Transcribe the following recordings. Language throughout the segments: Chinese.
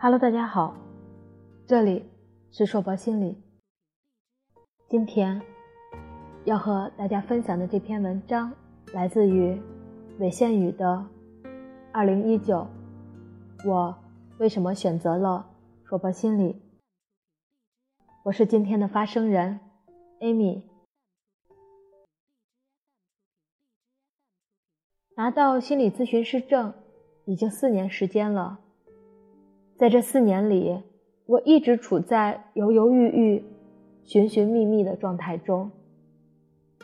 Hello，大家好，这里是硕博心理。今天要和大家分享的这篇文章来自于韦宪宇的《二零一九》，我为什么选择了硕博心理？我是今天的发声人，Amy。拿到心理咨询师证已经四年时间了，在这四年里，我一直处在犹犹豫豫、寻寻觅觅的状态中。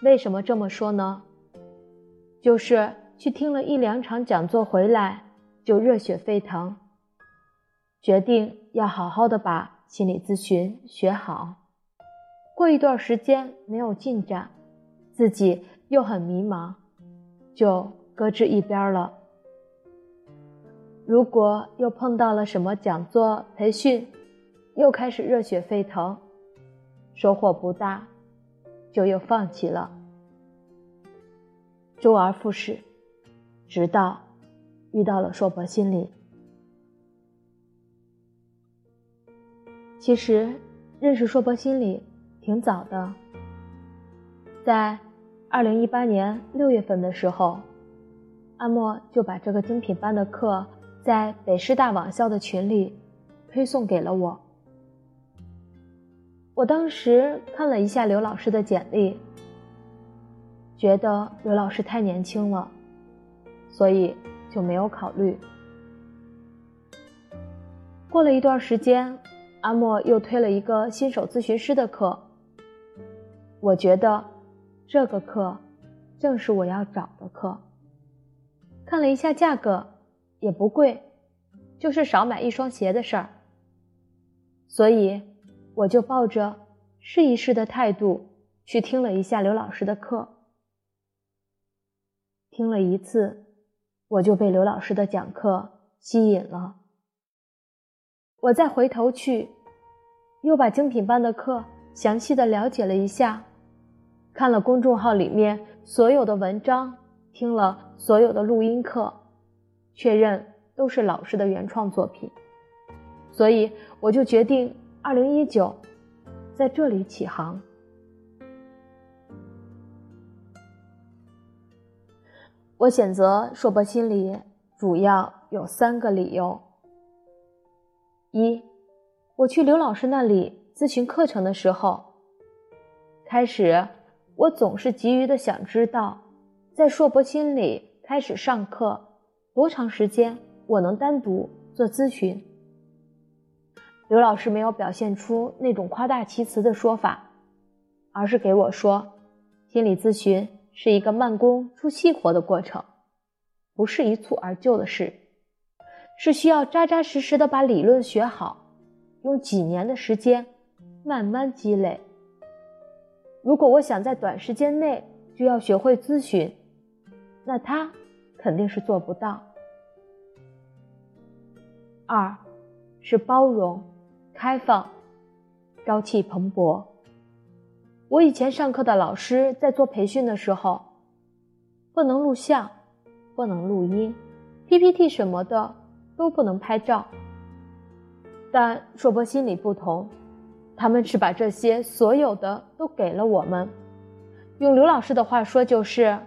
为什么这么说呢？就是去听了一两场讲座回来，就热血沸腾，决定要好好的把心理咨询学好。过一段时间没有进展，自己又很迷茫，就。搁置一边了。如果又碰到了什么讲座培训，又开始热血沸腾，收获不大，就又放弃了。周而复始，直到遇到了硕博心理。其实认识硕博心理挺早的，在二零一八年六月份的时候。阿莫就把这个精品班的课在北师大网校的群里推送给了我。我当时看了一下刘老师的简历，觉得刘老师太年轻了，所以就没有考虑。过了一段时间，阿莫又推了一个新手咨询师的课，我觉得这个课正是我要找的课。看了一下价格，也不贵，就是少买一双鞋的事儿。所以我就抱着试一试的态度去听了一下刘老师的课。听了一次，我就被刘老师的讲课吸引了。我再回头去，又把精品班的课详细的了解了一下，看了公众号里面所有的文章。听了所有的录音课，确认都是老师的原创作品，所以我就决定二零一九在这里起航。我选择硕博心理主要有三个理由：一，我去刘老师那里咨询课程的时候，开始我总是急于的想知道。在硕博心理开始上课多长时间？我能单独做咨询？刘老师没有表现出那种夸大其词的说法，而是给我说，心理咨询是一个慢工出细活的过程，不是一蹴而就的事，是需要扎扎实实的把理论学好，用几年的时间慢慢积累。如果我想在短时间内就要学会咨询，那他肯定是做不到。二，是包容、开放、朝气蓬勃。我以前上课的老师在做培训的时候，不能录像，不能录音，PPT 什么的都不能拍照。但硕博心理不同，他们是把这些所有的都给了我们。用刘老师的话说，就是。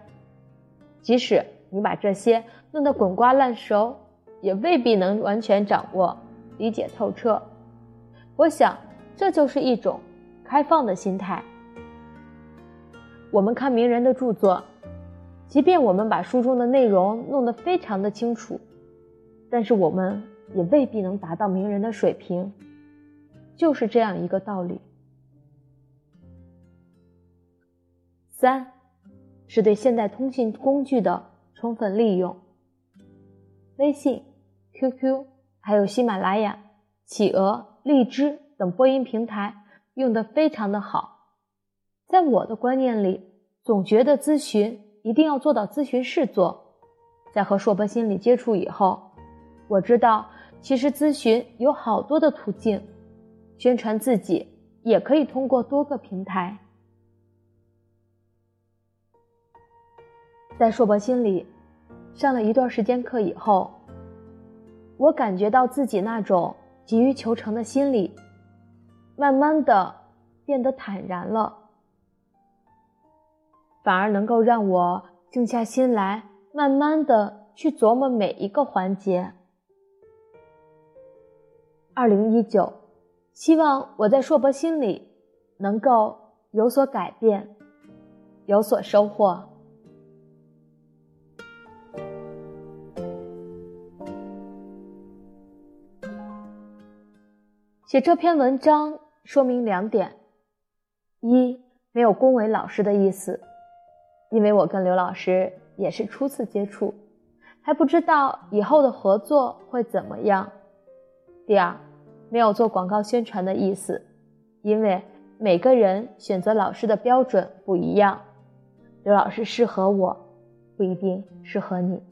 即使你把这些弄得滚瓜烂熟，也未必能完全掌握、理解透彻。我想，这就是一种开放的心态。我们看名人的著作，即便我们把书中的内容弄得非常的清楚，但是我们也未必能达到名人的水平，就是这样一个道理。三。是对现代通信工具的充分利用。微信、QQ，还有喜马拉雅、企鹅、荔枝等播音平台用的非常的好。在我的观念里，总觉得咨询一定要做到咨询室做。在和硕博心理接触以后，我知道其实咨询有好多的途径，宣传自己也可以通过多个平台。在硕博心理上了一段时间课以后，我感觉到自己那种急于求成的心理，慢慢的变得坦然了，反而能够让我静下心来，慢慢的去琢磨每一个环节。二零一九，希望我在硕博心里能够有所改变，有所收获。写这篇文章说明两点：一，没有恭维老师的意思，因为我跟刘老师也是初次接触，还不知道以后的合作会怎么样；第二，没有做广告宣传的意思，因为每个人选择老师的标准不一样，刘老师适合我，不一定适合你。